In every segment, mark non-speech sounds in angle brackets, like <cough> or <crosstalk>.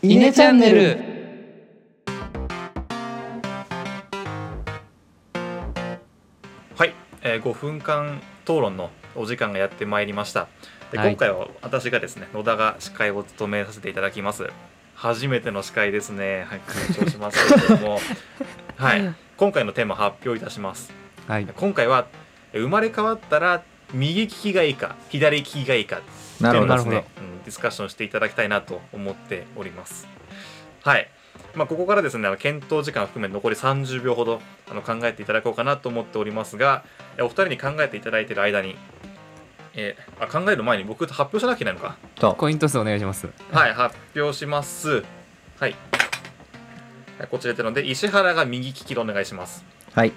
イネチャンネル。はい、えー、5分間討論のお時間がやってまいりました。で、はい。今回は私がですね野田が司会を務めさせていただきます。初めての司会ですね。はい緊張しますけれども。<laughs> はい今回のテーマ発表いたします。はい。今回はえー生まれ変わったら右利きがいいか左利きがいいかっていうですね、うん、ディスカッションしていただきたいなと思っております。はい。まあ、ここからですねあの検討時間を含め残り30秒ほどあの考えていただこうかなと思っておりますがえお二人に考えていただいている間に、えーあ考える前に僕発表しなきゃいけないのか。と。コイントスお願いします。はい発表します。はい。はいこちらでので石原が右利きでお願いします。はい。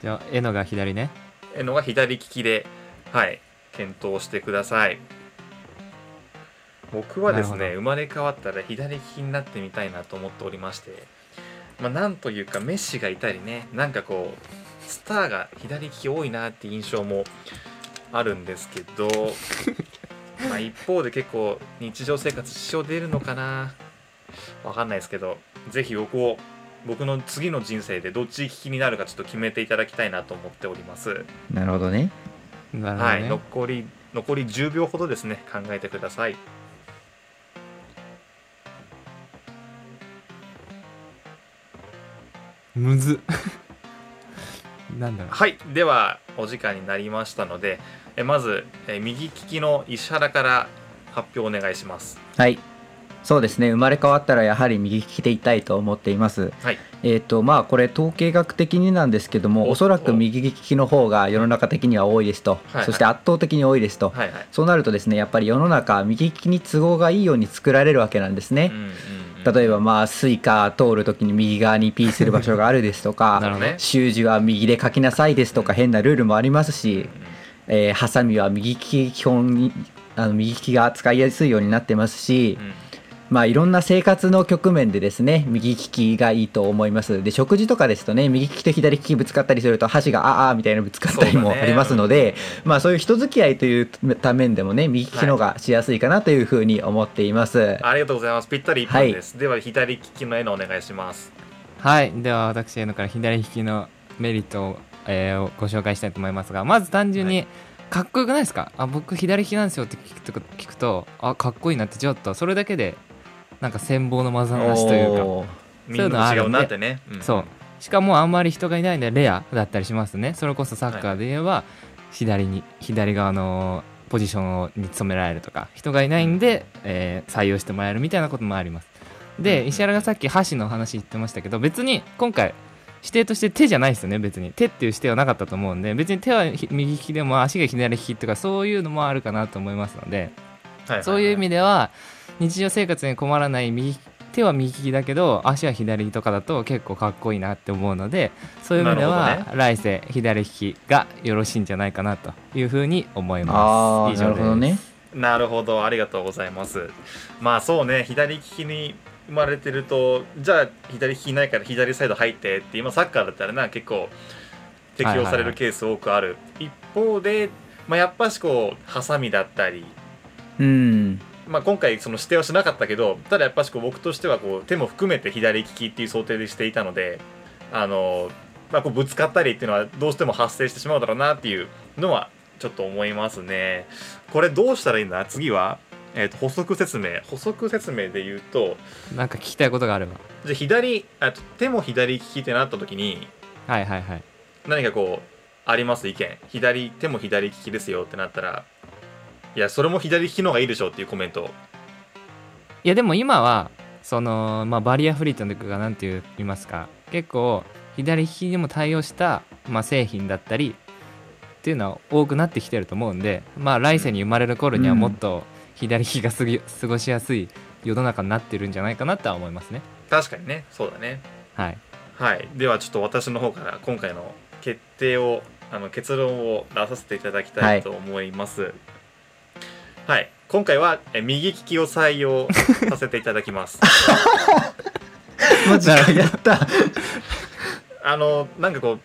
じゃあえのが左ね。えのが左利きではい検討してください僕はですね生まれ変わったら左利きになってみたいなと思っておりましてまあなんというかメッシがいたりねなんかこうスターが左利き多いなって印象もあるんですけど <laughs> まあ一方で結構日常生活支障出るのかなわかんないですけどぜひ僕を僕の次の人生でどっち利きになるかちょっと決めていただきたいなと思っております。なるほどねなるほどね、はい、残り残り10秒ほどですね考えてください。むず。なんだろう。はい、ではお時間になりましたので、えまずえ右利きの石原から発表お願いします。はい。そうですね。生まれ変わったらやはり右利きでいたいと思っています。はい、えっとまあこれ統計学的になんですけどもおおそらく右利きの方が世の中的には多いですと、はい。そして圧倒的に多いですと、はいはい。そうなるとですねやっぱり世の中右利きに都合がいいように作られるわけなんですね。うん、うんうん例えばまあ Suica通る時に右側にピーする場所があるですとか <laughs> ね。習字は右で書きなさいですとか変なルールもありますし、えーハサミは右利き基本にあの右利きが使いやすいようになってますし、うんうんまあいろんな生活の局面でですね右利きがいいと思います。で食事とかですとね右利きと左利きぶつかったりすると箸がああみたいなぶつかったりもありますので、うんまあそういう人付き合いというた面でもね右利きの方がしやすいかなというふうに思っています、ありがとうございます。ぴったり1分です。では左利きの絵のお願いします。はい。では私へのから左利きのメリットを、えーご紹介したいと思いますがまず単純はにかっこよくないですか？あ僕左利きなんですよって聞くと聞くとあかっこいいなってちょっとそれだけでなんか羨望のまざましというか。おー。みんな違うなってね。んそう。しかもあんまり人がいないんでレアだったりしますね。それこそサッカーで言えば左に左側のポジションに務められるとか人がいないんで、えー採用してもらえるみたいなこともあります。で、うん。石原がさっき箸の話言ってましたけど別に今回指定として手じゃないですよね別に。手っていう指定はなかったと思うんで別に手はひ右利きでも足が左利きとかそういうのもあるかなと思いますのでそういう意味では日常生活に困らない右手は右利きだけど足は左とかだと結構かっこいいなって思うのでそういう意味でなは、来世左利きがよろしいんじゃないかなというふうに思いあます。あなるほどね。なるほど。ありがとうございます。まあそうね左利きに生まれてるとじゃあ左利きいないから左サイド入ってって今サッカーだったらな結構適用されるケース多くある、一方で、まあ、やっぱしこうハサミだったり、うんまあ、今回その指定はしなかったけどただやっぱしこう僕としてはこう手も含めて左利きっていう想定でしていたのであの、まあ、こうぶつかったりっていうのはどうしても発生してしまうだろうなっていうのはちょっと思いますね。これどうしたらいいんだ？次は、えー、と補足説明補足説明で言うとなんか聞きたいことがあれば。じゃあ左あと手も左利きってなった時にはいはいはい。何かこうあります？意見左手も左利きですよってなったらいやそれも左利きの方がいいでしょっていうコメント。いやでも今はその、まあ、バリアフリーというかなんて言いますか。結構左利きにも対応した、まあ、製品だったりっていうのは多くなってきてると思うんでまあ来世に生まれる頃にはもっと左利きがすぎ過ごしやすい世の中になってるんじゃないかなとは思いますね。確かにね。そうだね。はい。はい。ではちょっと私の方から今回の決定をあの結論を出させていただきたいと思います。はい、今回はえ右利きを採用 <laughs> させていただきます。マジかやった。<laughs> あのなんかこう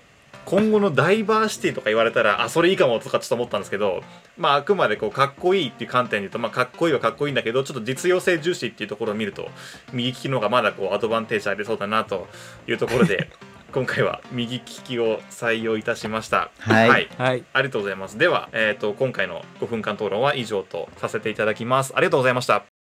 今後のダイバーシティとか言われたらあそれいいかもとかちょっと思ったんですけどまああくまでこうかっこいいっていう観点で言うとまあかっこいいはかっこいいんだけどちょっと実用性重視っていうところを見ると右利きの方がまだこうアドバンテージありそうだなというところで今回は右利きを採用いたしました。はいはいありがとうございます。では、えー、と今回の5分間討論は以上とさせていただきます。ありがとうございました。